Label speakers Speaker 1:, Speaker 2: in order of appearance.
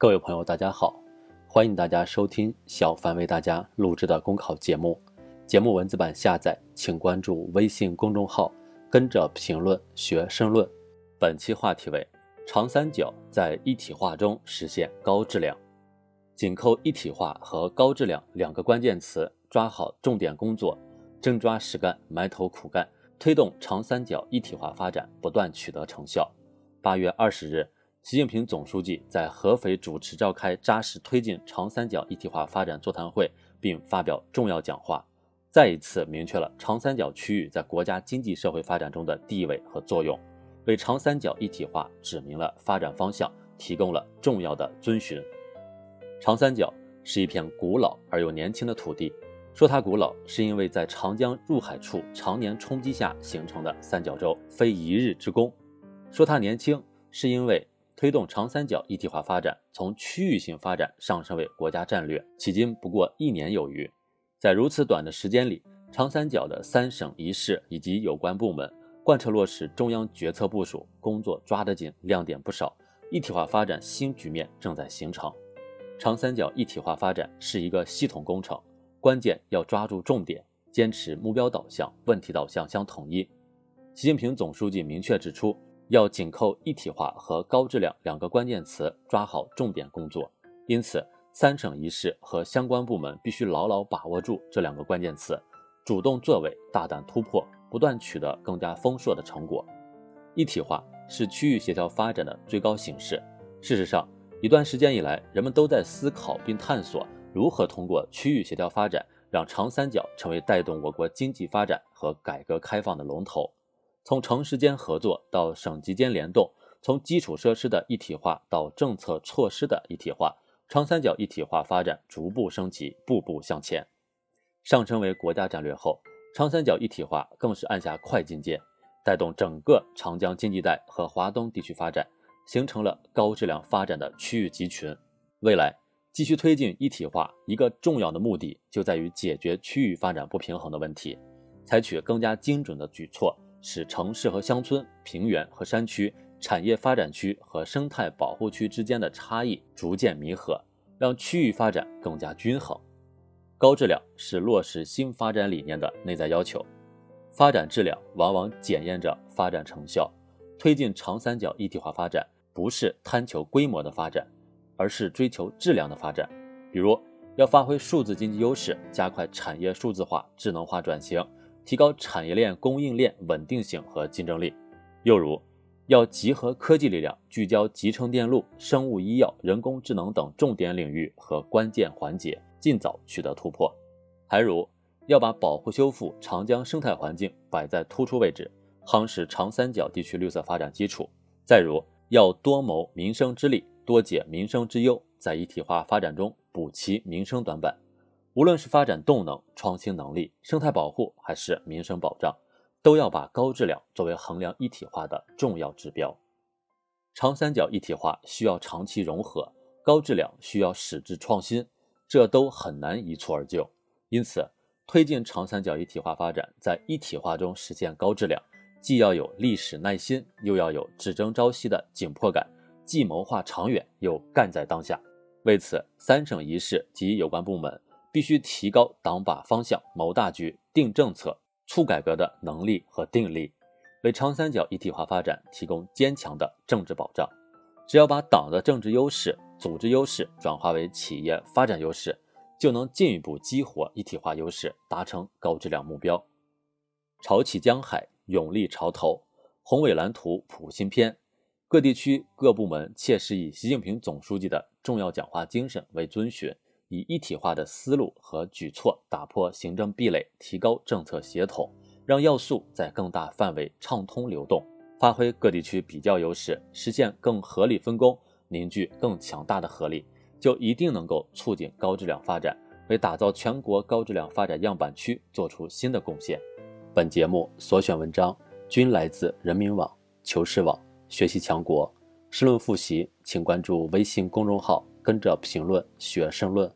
Speaker 1: 各位朋友，大家好，欢迎大家收听小凡为大家录制的公考节目。节目文字版下载，请关注微信公众号，跟着评论学申论。本期话题为：长三角在一体化中实现高质量。紧扣一体化和高质量两个关键词，抓好重点工作，真抓实干，埋头苦干，推动长三角一体化发展不断取得成效。八月二十日，习近平总书记在合肥主持召开扎实推进长三角一体化发展座谈会，并发表重要讲话，再一次明确了长三角区域在国家经济社会发展中的地位和作用，为长三角一体化指明了发展方向，提供了重要的遵循。长三角是一片古老而又年轻的土地，说它古老，是因为在长江入海处常年冲击下形成的三角洲，非一日之功。说它年轻，是因为推动长三角一体化发展从区域性发展上升为国家战略，迄今不过一年有余。在如此短的时间里，长三角的三省一市以及有关部门贯彻落实中央决策部署，工作抓得紧，亮点不少。一体化发展新局面正在形成。长三角一体化发展是一个系统工程，关键要抓住重点，坚持目标导向、问题导向相统一。习近平总书记明确指出。要紧扣一体化和高质量两个关键词，抓好重点工作。因此，三省一市和相关部门必须牢牢把握住这两个关键词，主动作为，大胆突破，不断取得更加丰硕的成果。一体化是区域协调发展的最高形式。事实上，一段时间以来，人们都在思考并探索如何通过区域协调发展，让长三角成为带动我国经济发展和改革开放的龙头。从城市间合作到省级间联动，从基础设施的一体化到政策措施的一体化，长三角一体化发展逐步升级，步步向前。上升为国家战略后，长三角一体化更是按下快进键，带动整个长江经济带和华东地区发展，形成了高质量发展的区域集群。未来继续推进一体化，一个重要的目的就在于解决区域发展不平衡的问题，采取更加精准的举措。使城市和乡村、平原和山区、产业发展区和生态保护区之间的差异逐渐弥合，让区域发展更加均衡。高质量是落实新发展理念的内在要求，发展质量往往检验着发展成效。推进长三角一体化发展，不是贪求规模的发展，而是追求质量的发展。比如，要发挥数字经济优势，加快产业数字化、智能化转型。提高产业链供应链稳定性和竞争力，又如要集合科技力量，聚焦集成电路、生物医药、人工智能等重点领域和关键环节，尽早取得突破；还如要把保护修复长江生态环境摆在突出位置，夯实长三角地区绿色发展基础；再如要多谋民生之利，多解民生之忧，在一体化发展中补齐民生短板。无论是发展动能、创新能力、生态保护，还是民生保障，都要把高质量作为衡量一体化的重要指标。长三角一体化需要长期融合，高质量需要矢志创新，这都很难一蹴而就。因此，推进长三角一体化发展，在一体化中实现高质量，既要有历史耐心，又要有只争朝夕的紧迫感，既谋划长远，又干在当下。为此，三省一市及有关部门。必须提高党把方向、谋大局、定政策、促改革的能力和定力，为长三角一体化发展提供坚强的政治保障。只要把党的政治优势、组织优势转化为企业发展优势，就能进一步激活一体化优势，达成高质量目标。潮起江海，勇立潮头，宏伟蓝图谱新篇。各地区各部门切实以习近平总书记的重要讲话精神为遵循。以一体化的思路和举措打破行政壁垒，提高政策协同，让要素在更大范围畅通流动，发挥各地区比较优势，实现更合理分工，凝聚更强大的合力，就一定能够促进高质量发展，为打造全国高质量发展样板区做出新的贡献。本节目所选文章均来自人民网、求是网、学习强国。申论复习，请关注微信公众号，跟着评论学申论。